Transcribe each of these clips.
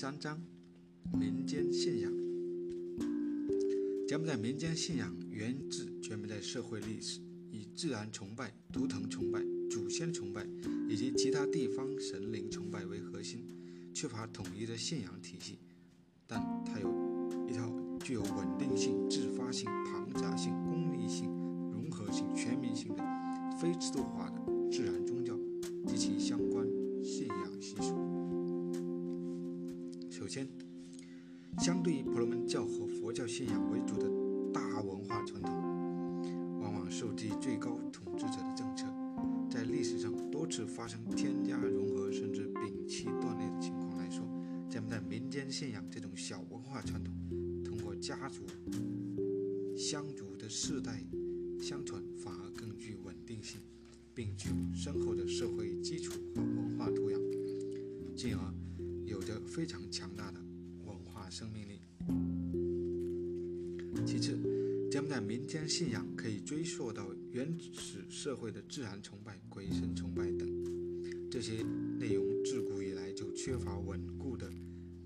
三章：民间信仰。柬埔寨民间信仰源自柬埔寨社会历史，以自然崇拜、图腾崇拜、祖先崇拜以及其他地方神灵崇拜为核心，缺乏统一的信仰体系。但它有一套具有稳定性、自发性、庞杂性、功利性、融合性、全民性的非制度化的自然宗教及其相相对于婆罗门教和佛教信仰为主的大文化传统，往往受制最高统治者的政策，在历史上多次发生添加、融合甚至摒弃断裂的情况来说，柬埔寨民间信仰这种小文化传统，通过家族、乡族的世代相传，反而更具稳定性，并具有深厚的社会基础和文化土壤，进而有着非常强生命力。其次，柬埔寨民间信仰可以追溯到原始社会的自然崇拜、鬼神崇拜等，这些内容自古以来就缺乏稳固的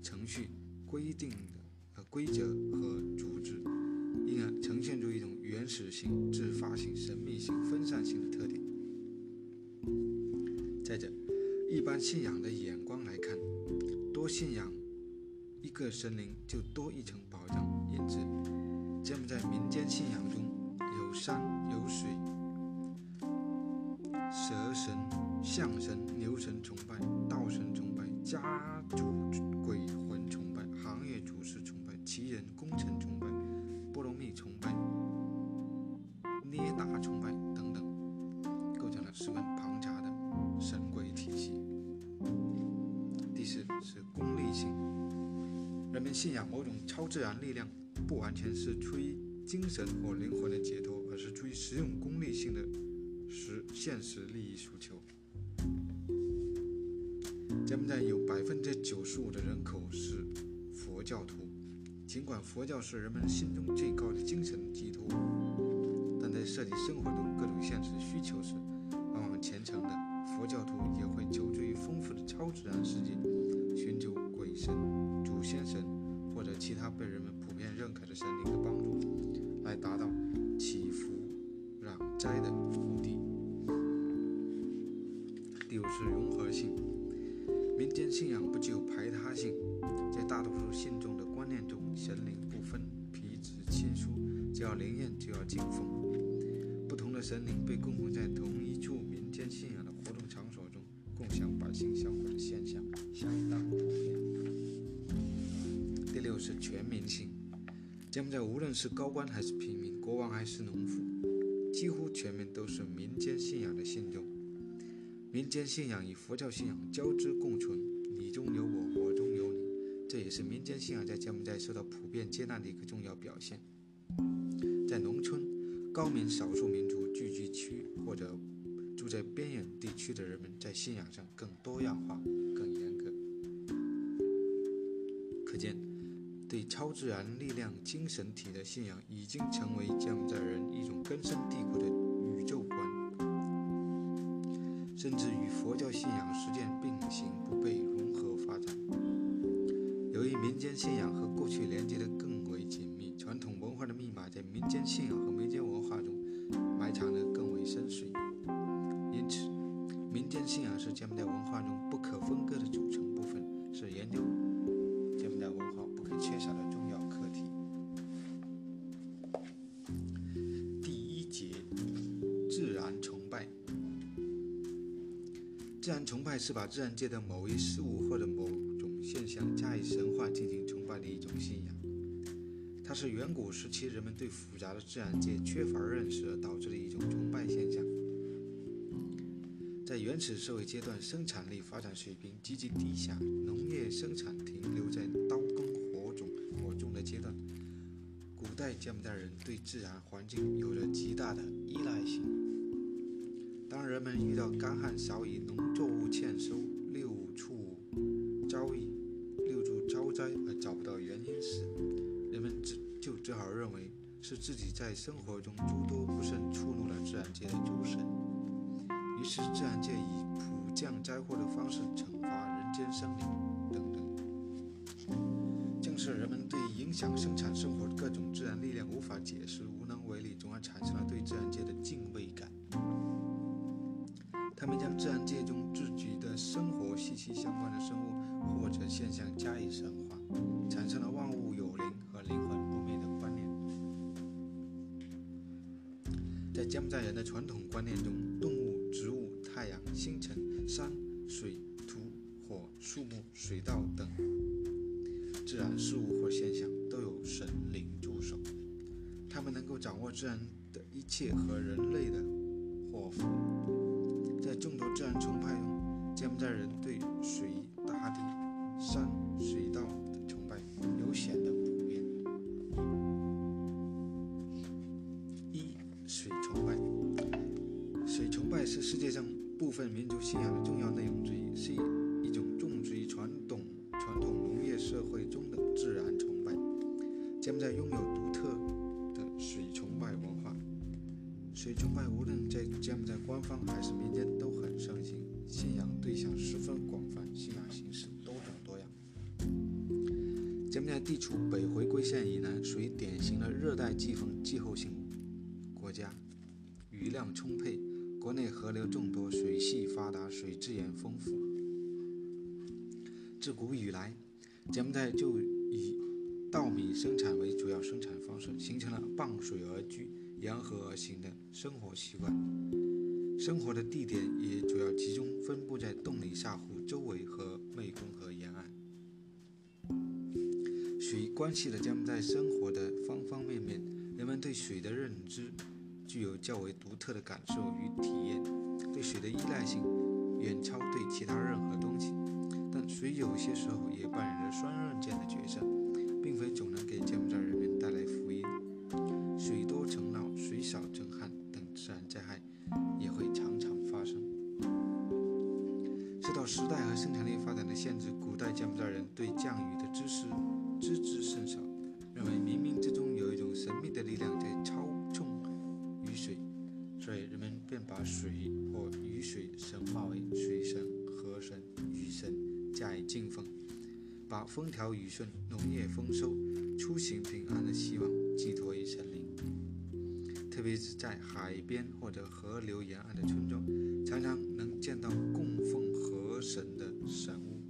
程序、规定的呃规则和组织，因而呈现出一种原始性、自发性、神秘性、分散性的特点。再者，一般信仰的眼光来看，多信仰个神灵就多一层保障，因此，柬埔寨民间信仰中有山有水、蛇神、象神、牛神崇拜、道神崇拜、家族信仰某种超自然力量，不完全是出于精神或灵魂的解脱，而是出于实用功利性的实现实利益诉求。柬埔寨有百分之九十五的人口是佛教徒，尽管佛教是人们心中最高的精神寄托，但在涉及生活中各种现实需求时，往往虔诚的佛教徒也会求助于丰富的超自然世界，寻求鬼神、祖先神其他被人们普遍认可的神灵的帮助，来达到祈福、攘灾的目的。第五是融合性，民间信仰不具有排他性，在大多数信众的观念中，神灵不分彼此亲疏，只要灵验就要敬奉。不同的神灵被供奉在同一处民间信仰的活动场所中，共享百姓香火柬埔寨无论是高官还是平民，国王还是农妇，几乎全民都是民间信仰的信众。民间信仰与佛教信仰交织共存，你中有我，我中有你，这也是民间信仰在柬埔寨受到普遍接纳的一个重要表现。在农村，高明少数民族聚居区或者住在边远地区的人们，在信仰上更多样化、更严格。可见，对超自然力量、精神体的信仰已经成为柬埔寨人一种根深蒂固的宇宙观。甚至与佛教信仰实践并行不悖融合发展。由于民间信仰和过去连接得更为紧密，传统文化的密码在民间信仰和民间文化中埋藏得更为深邃。因此，民间信仰是柬埔寨文化中不自然崇拜是把自然界的某一事物或者某种现象加以神化进行崇拜的一种信仰。它是远古时期人们对复杂的自然界缺乏认识而导致的一种崇拜现象。在原始社会阶段，生产力发展水平极其低下，农业生产停留在刀耕火种火种的阶段。古代柬埔寨人对自然环境有着极大的依赖性。当人们遇到干旱少雨、欠收、六畜遭疫、六畜遭灾而找不到原因时，人们只就只好认为是自己在生活中诸多不慎触怒了自然界的诸神，于是自然界以普降灾祸的方式惩罚人间生灵等等。正是人们对影响生产生活的各种自然力量无法解释、无能为力，从而产生了对自然界的敬畏感。他们将自然界中生活息息相关的生物或者现象加以神化，产生了万物有灵和灵魂不灭的观念。在柬埔寨人的传统观念中，动物、植物、太阳、星辰、山水、土、火、树木、水稻等自然事物或现象都有神灵助手，他们能够掌握自然的一切和人类的祸福。在众多自然崇拜中，柬埔寨人对水、大地、山水稻的崇拜有显得普遍。一、水崇拜。水崇拜是世界上部分民族信仰的重要内容之一，是一一种种植于传统传统农业社会中的自然崇拜。柬埔寨拥有独特的水崇拜文化。水崇拜无论在柬埔寨官方还是民间柬埔寨地处北回归线以南，属于典型的热带季风气候性国家，雨量充沛，国内河流众多，水系发达，水资源丰富。自古以来，柬埔寨就以稻米生产为主要生产方式，形成了傍水而居。沿河而行的生活习惯，生活的地点也主要集中分布在洞里萨湖周围和湄公河沿岸。水关系了柬埔寨生活的方方面面，人们对水的认知具有较为独特的感受与体验，对水的依赖性远超对其他任何东西。但水有些时候也扮演着双刃剑的角色，并非总能给柬埔寨时代和生产力发展的限制，古代柬埔寨人对降雨的知识知之甚少，认为冥冥之中有一种神秘的力量在操纵雨水，所以人们便把水或雨水神化为水神、河神、雨神，加以敬奉，把风调雨顺、农业丰收、出行平安的希望寄托于神灵。特别是在海边或者河流沿岸的村庄，常常能见到供奉神的神物。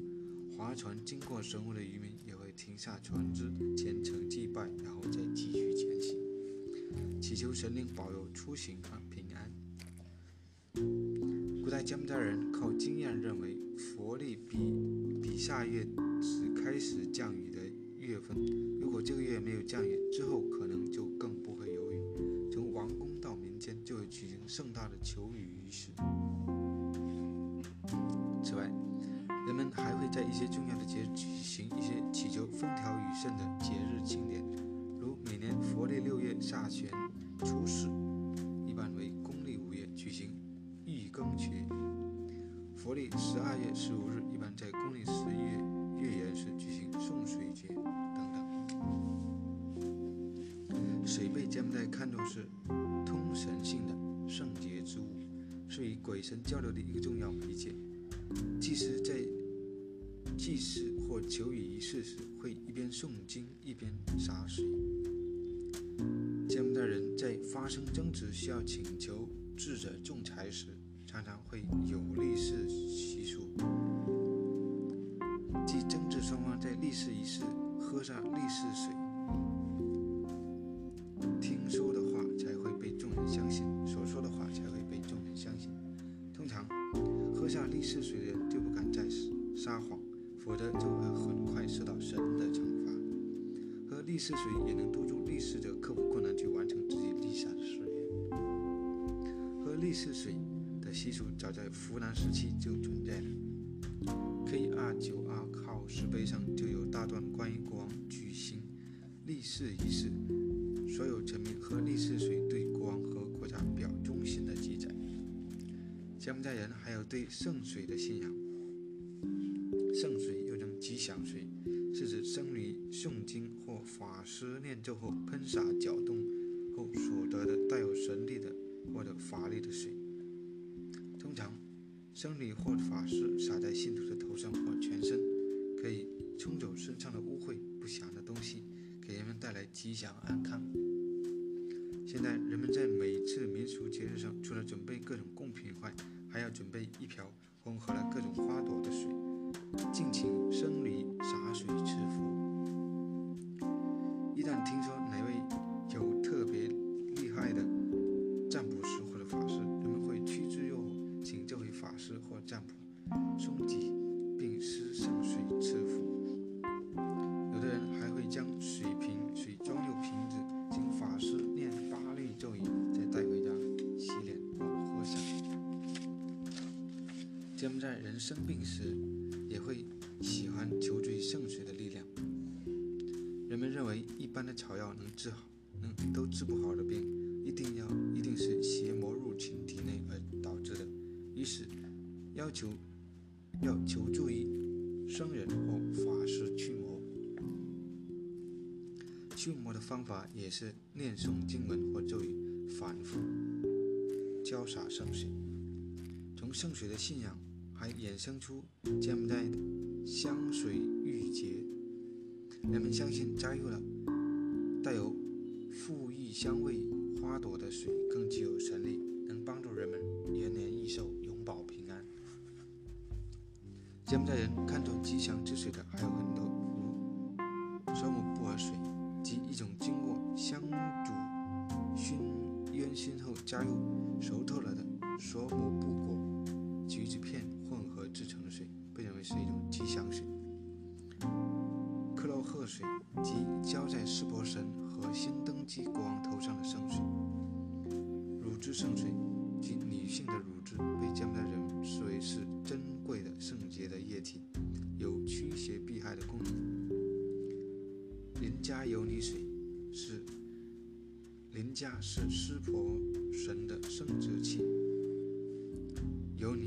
划船经过神物的渔民也会停下船只，虔诚祭拜，然后再继续前行，祈求神灵保佑出行和平安。古代柬埔寨人靠经验认为，佛历比比下月只开始降雨的月份，如果这个月没有降雨，之后可能就更不会有雨。从王宫到民间，就会举行盛大的求雨仪式。还会在一些重要的节日举行一些祈求风调雨顺的节日庆典，如每年佛历六月下旬初四，一般为公历五月举行玉庚节；佛历十二月十五日，一般在公历十一月月圆时举行送水节等等。水被柬埔寨看作是通神性的圣洁之物，是与鬼神交流的一个重要媒介。祭司在祭祀或求雨仪式时，会一边诵经一边洒水。柬埔寨人在发生争执需要请求智者仲裁时，常常会有立誓习俗，即争执双方在立誓仪式喝下立誓水。喝立誓水也能督促立誓者克服困难，去完成自己立下的誓言。喝立誓水的习俗早在湖南时期就存在了。K 二九二号石碑上就有大段关于国王举行立誓仪式。所有臣民喝立誓水对国王和国家表忠心的记载。柬埔寨人还有对圣水的信仰。圣水又称吉祥水，是指僧侣诵经或法师念咒后喷洒搅动后所得的带有神力的或者法力的水。通常，僧侣或法师洒在信徒的头上或全身，可以冲走身上的污秽、不祥的东西，给人们。带来吉祥安康。现在人们在每次民俗节日上，除了准备各种贡品外，还要准备一瓢混合了各种花朵的水，敬请生离洒水池福。一旦听说要求要求助于僧人或法师驱魔。驱魔的方法也是念诵经文或咒语，反复浇洒圣水。从圣水的信仰，还衍生出柬埔寨的香水浴节。人们相信，加入了带有馥郁香味花朵的水更具有神力，能帮助人们延年益寿、柬埔寨人看重吉祥之水的还有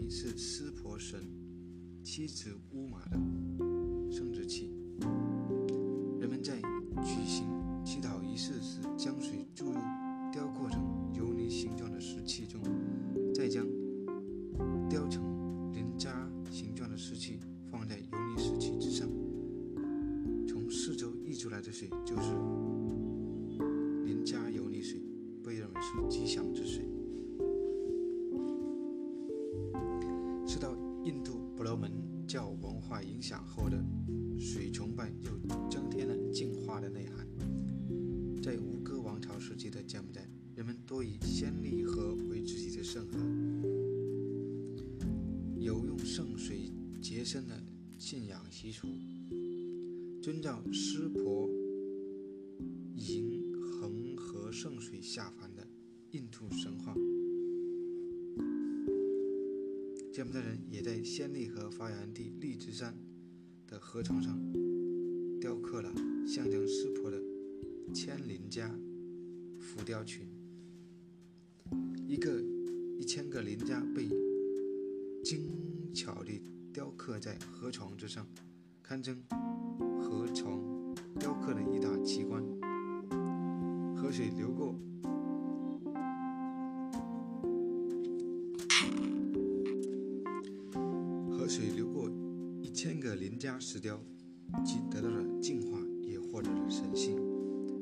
是湿婆神妻子乌玛的生殖器。人们在举行祈祷仪式时，将水们多以仙利河为自己的圣河，有用圣水洁身的信仰习俗，遵照湿婆迎恒河圣水下凡的印度神话。柬埔寨人也在仙利河发源地荔枝山的河床上雕刻了象征湿婆的千灵家浮雕群，一个一千个鳞家被精巧地雕刻在河床之上，堪称河床雕刻的一大奇观。河水流过。河水流过一千个鳞家石雕，既得到了净化，也获得了神性，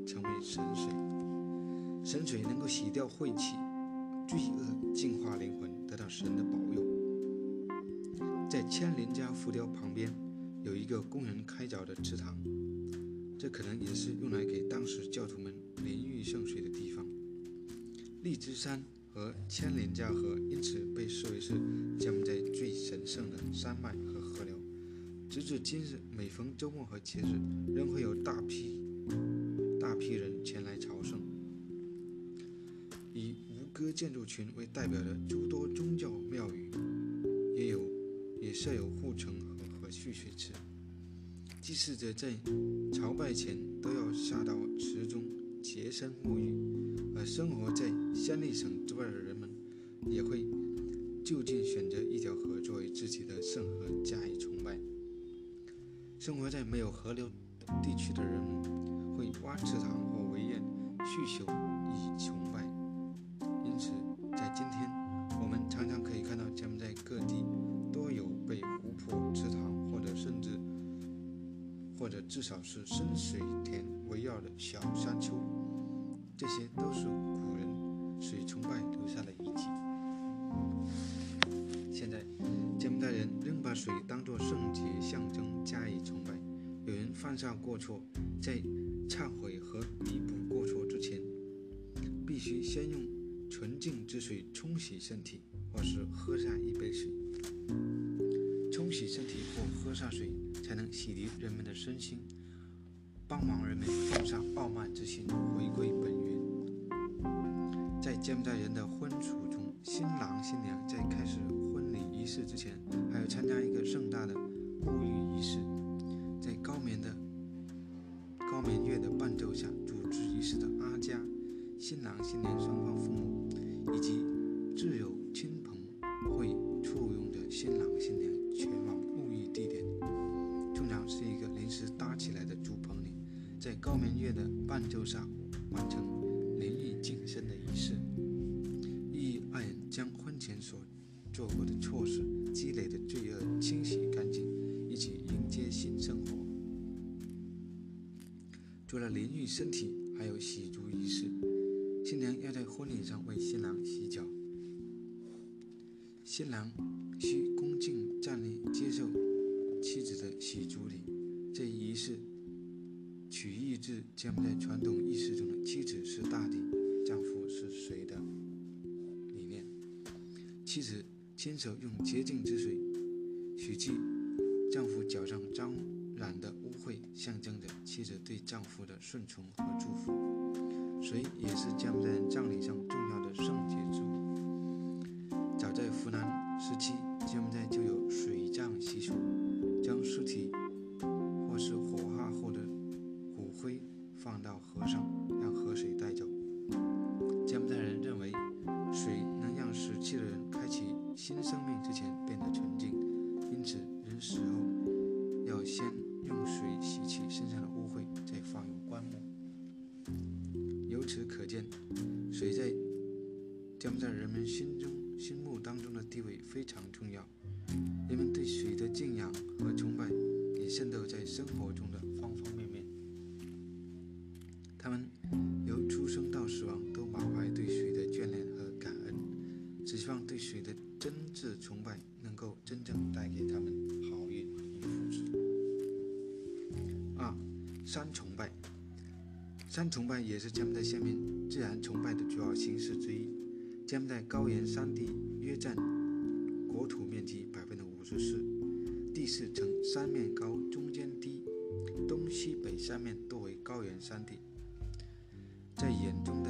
成为神水。神水能够洗掉晦气、罪恶，净化灵魂，得到神的保佑。在千林家浮雕旁边有一个供人开凿的池塘，这可能也是用来给当时教徒们淋浴圣水的地方。荔枝山和千林家河因此被视为是柬埔寨最神圣的山脉和河流。直至今日，每逢周末和节日，仍会有大批大批人前来朝圣。哥建筑群为代表的诸多宗教庙宇，也有也设有护城河和蓄水池。祭祀者在朝拜前都要下到池中洁身沐浴，而生活在暹粒省之外的人们，也会就近选择一条河作为自己的圣河加以崇拜。生活在没有河流地区的人们，会挖池塘或围堰蓄修以崇少是深水田围绕的小山丘，这些都是古人水崇拜留下的遗迹。现在，柬埔寨人仍把水当作圣洁象征加以崇拜。有人犯下过错，在忏悔和弥补过错之前，必须先用纯净之水冲洗身体，或是喝下一杯水。冲洗身体或喝下水，才能洗涤人们的身心，帮忙人们放下傲慢之心，回归本源。在柬埔寨人的婚俗中，新郎新娘在开始婚礼仪式之前，还要参加一个盛大的沐浴仪式。在高棉的高棉乐的伴奏下，主持仪式的阿家、新郎新娘双方父母以及高明月的伴奏下完成淋浴净身的仪式。寓意爱人将婚前所做过的错事、积累的罪恶清洗干净，一起迎接新生活。除了淋浴身体，还有洗足仪式。新娘要在婚礼上为新郎洗脚，新郎需恭。敬站立接受妻子的洗足礼，这一仪式取意自柬埔寨传统意识中的妻子是大地，丈夫是水的理念。妻子亲手用洁净之水洗去丈夫脚上沾染的污秽，象征着妻子对丈夫的顺从和祝福。水也是柬埔寨葬礼上重要的圣洁之物。早在湖南时期。柬埔寨就有水葬习俗，将尸体新生命之前变得纯净，因此人死后要先用水洗去身上的污秽，再放入棺木。由此可见，水在将在人们心中。心目当中的地位非常重要，人们对水的敬仰和崇拜也渗透在生活中的方方面面。他们由出生到死亡都满怀对水的眷恋和感恩，只希望对水的山崇拜，山崇拜也是柬埔寨下面自然崇拜的主要形式之一。柬埔寨高原山地约占国土面积百分之五十四，地势呈三面高、中间低，东西北三面多为高原山地。在眼中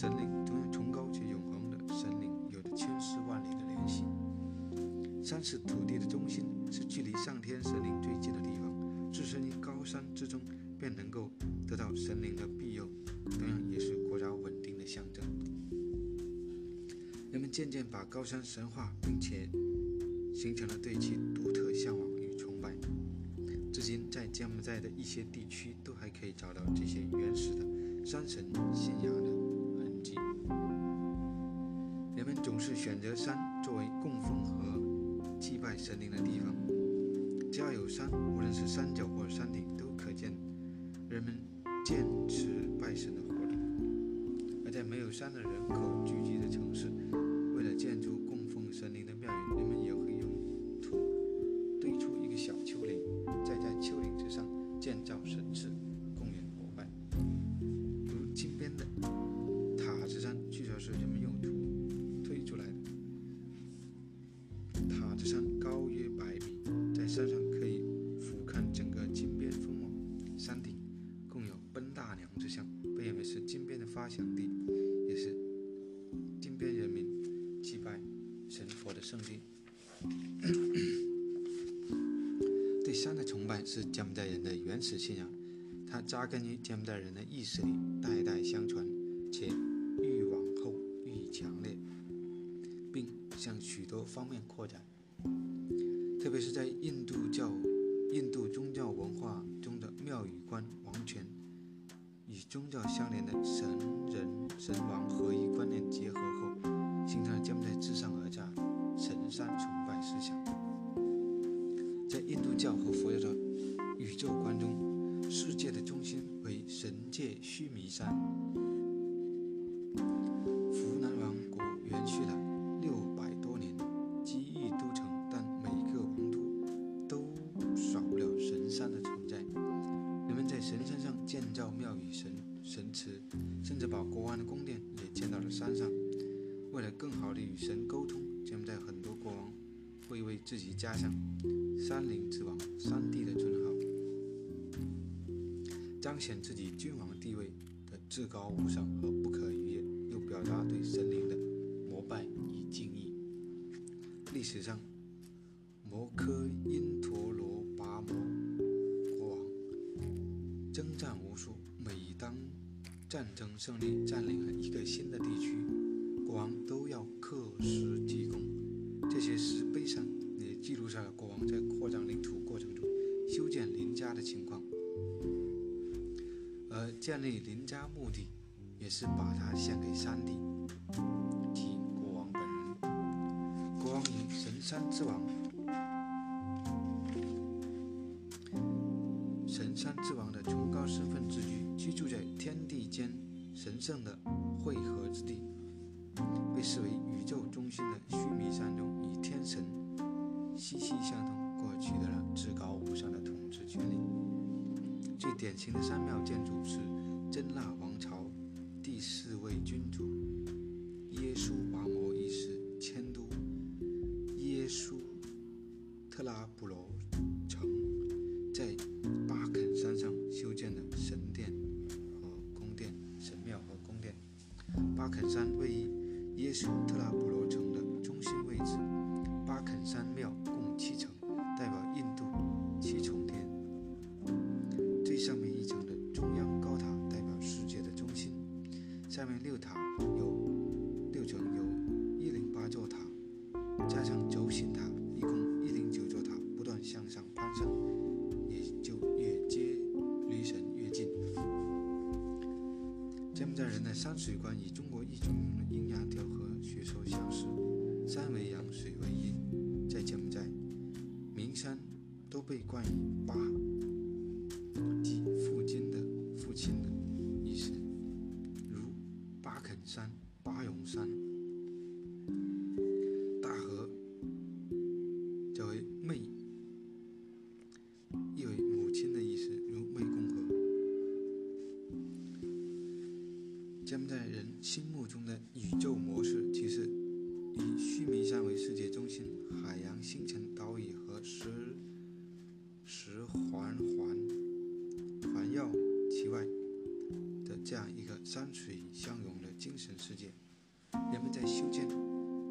神灵同样崇高且永恒的神灵，有着千丝万缕的联系。山是土地的中心，是距离上天神灵最近的地方。置身于高山之中，便能够得到神灵的庇佑，同样也是国家稳定的象征。人们渐渐把高山神化，并且形成了对其独特向往与崇拜。至今，在柬埔寨的一些地区，都还可以找到这些原始的山神信仰的。选择山作为供奉和祭拜神灵的地方。只要有山，无论是山脚或山顶，都可见人们坚持拜神的活力。而在没有山的人口聚集的城市，也是金边的发祥地，也是金边人民祭拜神佛的圣地。对山的崇拜是柬埔寨人的原始信仰，它扎根于柬埔寨人的意识里，代代相传，且愈往后愈强烈，并向许多方面扩展。特别是在印度教、印度宗教文化中的庙宇观，王权宗教相连的神人神王合一观念结合后，形成了柬埔寨至上加上。山林之王、山地的尊号，彰显自己君王地位的至高无上和不可逾越，又表达对神灵的膜拜与敬意。历史上，摩诃因陀罗跋摩国王征战无数，每当战争胜利，占领了一个新的地区，国王都要刻石记功。这些石碑上。记录下了国王在扩张领土过程中修建林家的情况，而建立林家目的也是把它献给山地即国王本人。国王以神山之王、神山之王的崇高身份自居，居住在天地间神圣的汇合之地，被视为宇宙中心的，息息相通，过取得了至高无上的统治权力。最典型的山庙建筑是真腊王朝第四位君主耶稣拔摩一世迁都耶稣特拉布罗城，在巴肯山上修建的神殿和宫殿、神庙和宫殿。巴肯山位于耶稣特拉布水观与中国一种阴阳调和学说相似，山为阳，水为阴，在柬埔寨。名山都被冠以“巴”，即父亲的父亲的意思，如巴肯山、这样一个山水相融的精神世界，人们在修建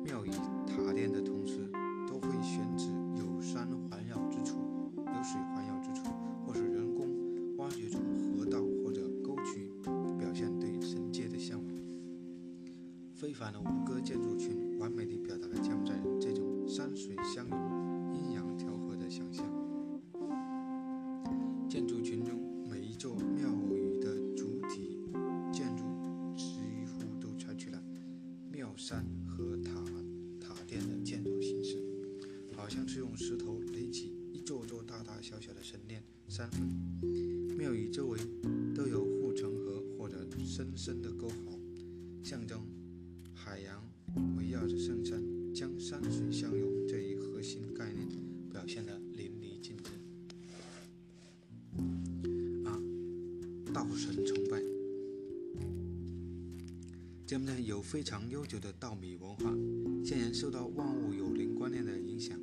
庙宇塔殿的同时，都会选址有山环绕之处、有水环绕之处，或是人工挖掘出河道或者沟渠，表现对神界的向往。非凡的吴哥建筑群，有非常悠久的稻米文化，现然受到万物有灵观念的影响，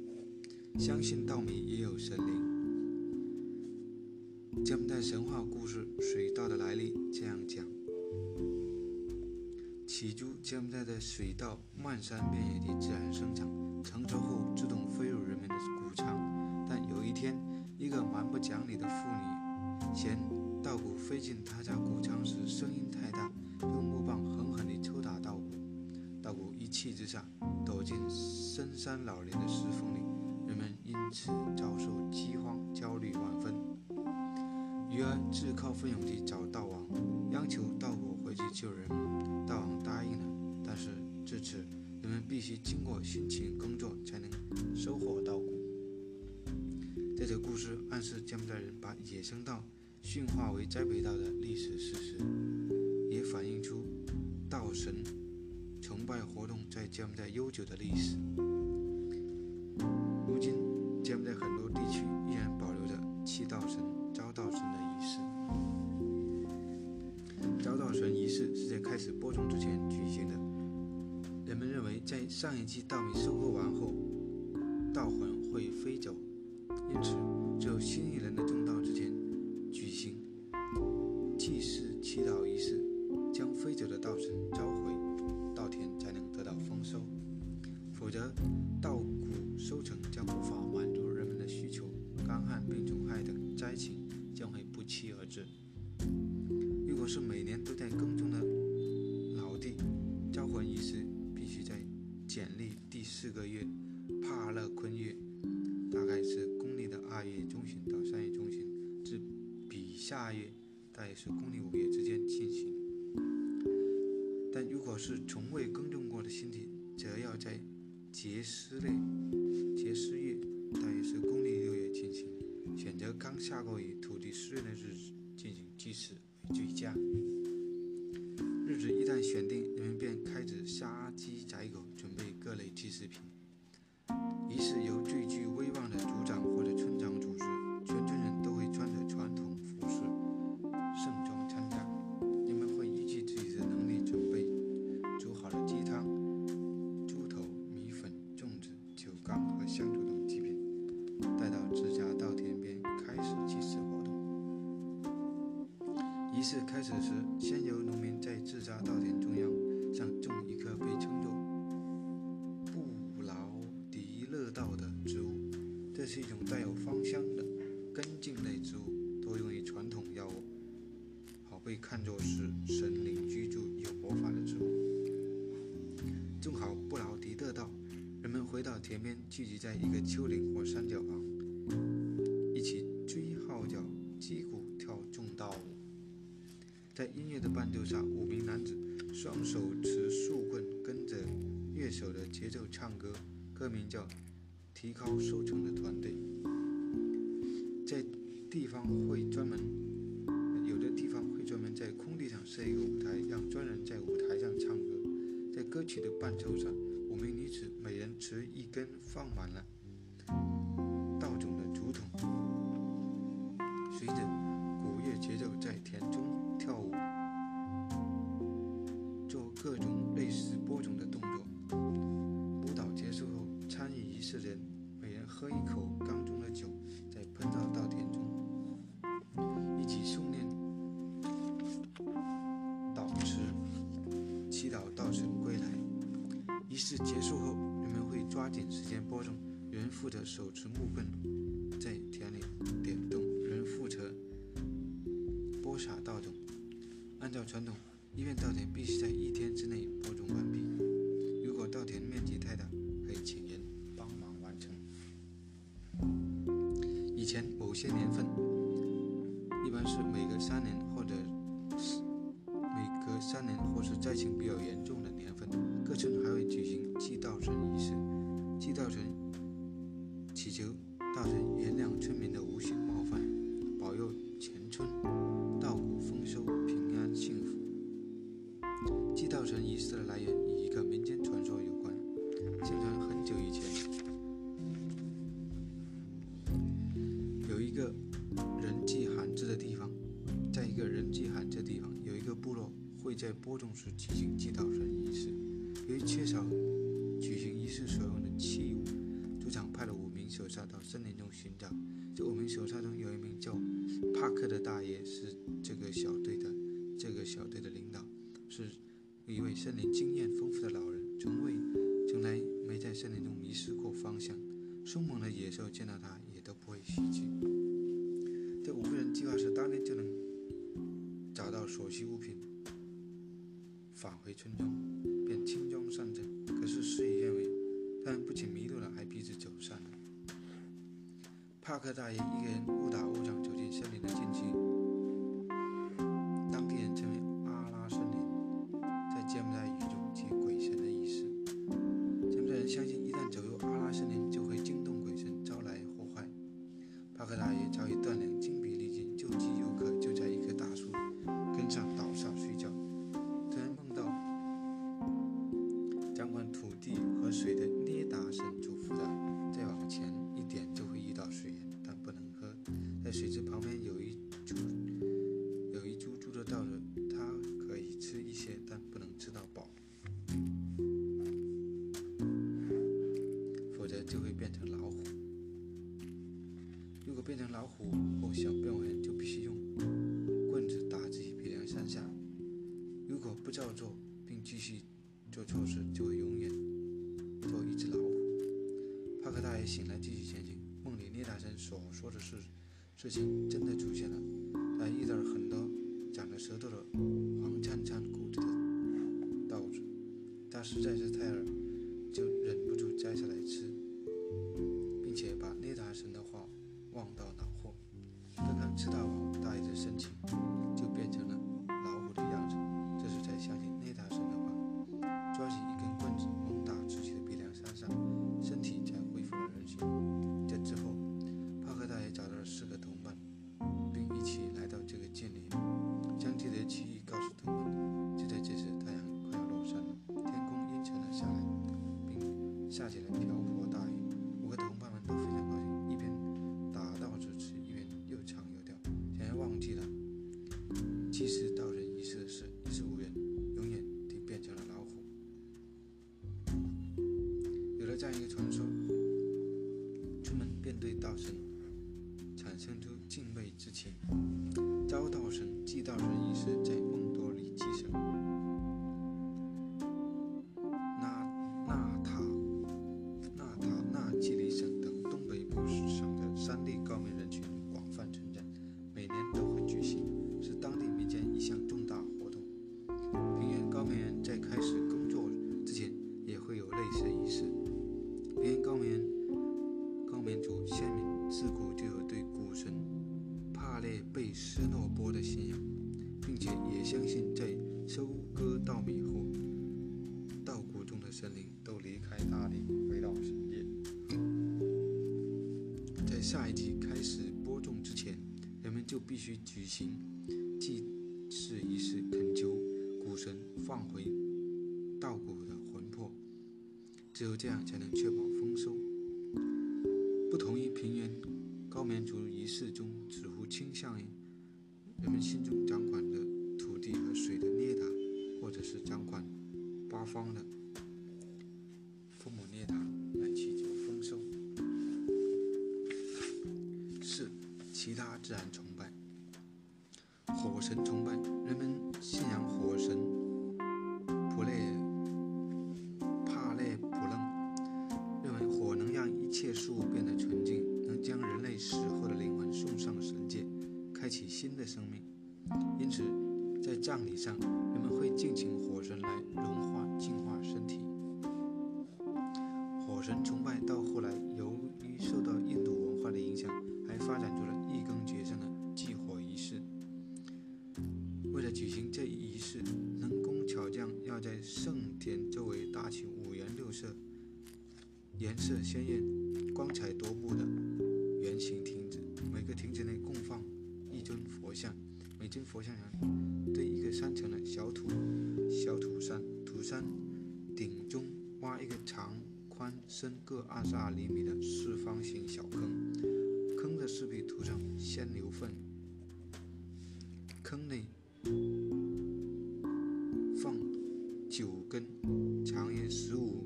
相信稻米也有神灵。柬埔寨神话故事水稻的来历这样讲：起初，柬埔寨的水稻漫山遍野地自然生长，成熟后自动飞入人们的谷仓。但有一天，一个蛮不讲理的妇女嫌稻谷飞进她家谷仓时声音太大，用木棒狠狠地抽。一气之下，躲进深山老林的石缝里。人们因此遭受饥荒，焦虑万分。鱼儿自告奋勇地找道王，央求道果回去救人。道王答应了，但是至此，人们必须经过辛勤工作才能收获稻谷。这则故事暗示柬埔寨人把野生稻驯化为栽培稻的历史事实，也反映出稻神崇拜活动在柬埔寨悠久的历史。如今，柬埔寨很多地区依然保留着祈稻神、招稻神的仪式。招稻神仪式是在开始播种之前举行的。人们认为，在上一季稻米收获完是公历五月之间进行。但如果是从未耕种过的新地，则要在节师内节师月，大约是公历六月进行，选择刚下过雨、土地湿润的日子进行祭祀为。最佳日子一旦选定，人们便开始杀鸡宰狗，准备各类祭祀品。仪式开始时，先由农民在自家稻田中央上种一棵被称作“布劳迪勒稻”的植物。这是一种带有芳香的根茎类植物，多用于传统药物，好被看作是神灵居住、有魔法的植物。种好布劳迪勒稻，人们回到田边，聚集在一个丘陵或山脚旁，节奏唱歌。歌名叫《提高收成的团队》。在地方会专门，有的地方会专门在空地上设一个舞台，让专人在舞台上唱歌。在歌曲的伴奏上，五名女子每人持一根放满了稻种的竹筒，随着鼓乐节奏在田中。跳舞，做各种类似仪式结束后，人们会抓紧时间播种，有人负责手持木棍在田里点动，有人负责播撒稻种。按照传统，一片稻田必须在一天之内播种完毕。如果稻田面积太大，可以请人帮忙完成。以前某些年份，一般是每隔三年或者是每隔三年或是灾情会在播种时举行祭稻神仪式。由于缺少举行仪式所用的器物，族长派了五名手下到森林中寻找。这五名手下中有一名叫帕克的大爷，是这个小队的这个小队的领导，是。一位森林经验丰富的老人，从未、从来没在森林中迷失过方向。凶猛的野兽见到他，也都不会袭击。这五个人计划是当天就能找到所需物品，返回村庄，便轻装上阵。可是事与愿违，他们不仅迷路了，还彼此走散了。帕克大爷一个人误打误撞走进森林的禁区，如果变成老虎或小变为人，就必须用棍子打自己鼻梁三下。如果不照做，并继续做错事，就会永远做一只老虎。帕克大爷醒来，继续前行。梦里聂大神所说的事事情真的出现了，他遇到了很多长着舌头的黄灿灿谷子的稻子，他实在是太饿，就忍不住摘下来吃，并且把聂大神的话忘到脑后。刚刚吃到饱，大爷的神情就变成了老虎的样子，这时才相信内大神的话，抓起一根棍子猛打自己的鼻梁三下，身体才恢复了人形。这之后，帕克大爷找到了四个同伴，并一起来到这个建林。将自己的奇遇告诉同伴。就在这时，太阳快要落山了，天空阴沉了下来，并下起了瓢对道神产生出敬畏之情。招道神、祭道神仪式在梦多里祭神。这样才能确保丰收。不同于平原高棉族仪式中似乎倾向于人们心中掌管的土地和水的涅达，或者是掌管八方的父母涅达来祈求丰收。四、其他自然崇拜。火神崇拜，人们信仰火葬礼上，人们会敬请火神来融化、净化身体。火神崇拜到后来，由于受到印度文化的影响，还发展出了一更绝上的祭火仪式。为了举行这一仪式，能工巧匠要在圣田周围搭起五颜六色、颜色鲜艳、光彩夺目的圆形亭子，每个亭子内供放一尊佛像，每尊佛像上成了小土小土山，土山顶中挖一个长、宽、深各二十二厘米的四方形小坑，坑的四壁涂上鲜牛粪，坑内放九根长约十五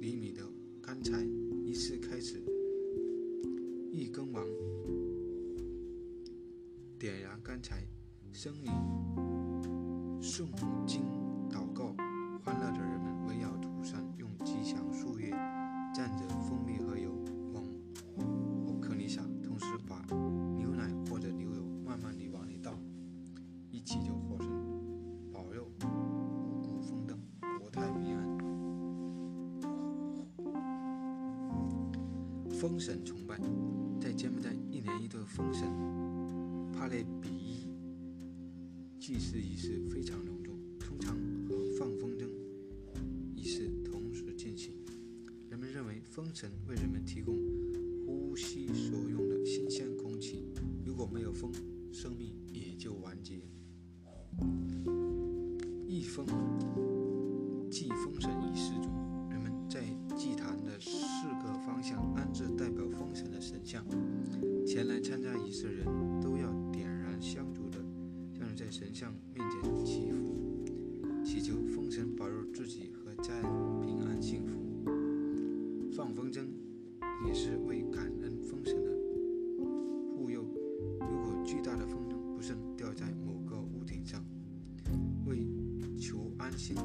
厘米的干柴。依次开始，一根完点燃干柴，僧侣诵经祷告，欢乐的人们围绕土山，用吉祥树叶蘸着蜂蜜和油往火坑里撒，同时把牛奶或者牛油慢慢地往里倒，一起就火神保佑五谷丰登、国泰民安。风神崇拜，在柬埔寨，一年一度封神帕累祭祀仪式非常隆重，通常和放风筝仪式同时进行。人们认为风神为人们提供放风筝也是为感恩风神的护佑。如果巨大的风筝不慎掉在某个屋顶上，为求安心，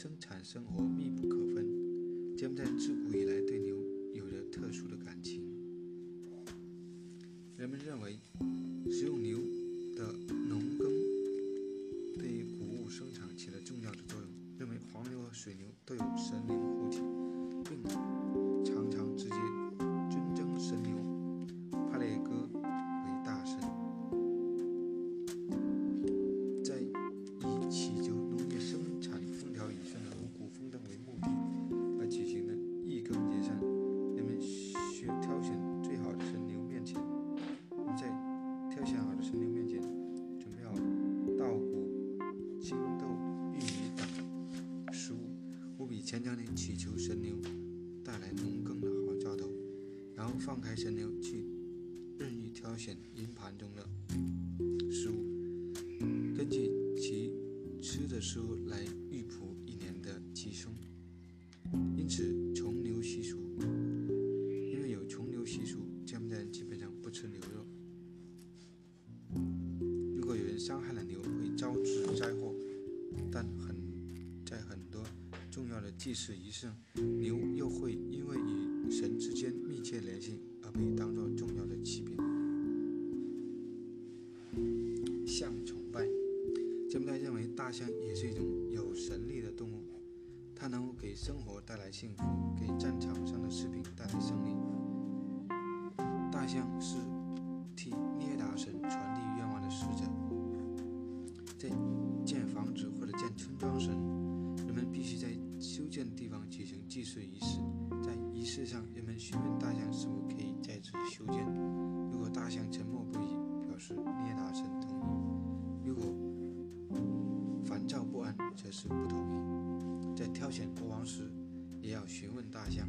生产生活密不可分。柬埔寨自古以来对牛有着特殊的感情。人们认为，使用牛的农耕对于谷物生产起了重要的作用。认为黄牛和水牛都有祈求神牛带来农耕的好兆头，然后放开神牛去任意挑选阴盘中的食物。根据其吃的食物来预卜一年的吉凶，祭祀仪式，牛又会因为与神之间密切联系而被当作重要的器皿。象崇拜。柬埔寨认为大象也是一种有神力的动物，它能够给生活带来幸福，是否可以在此修建。如果大象沉默不语，表示涅达神同意；如果烦躁不安，则是不同意。在挑选国王时，也要询问大象，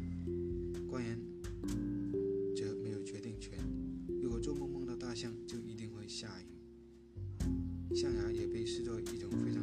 官员则没有决定权。如果做梦梦到大象，就一定会下雨。象牙也被视作一种非常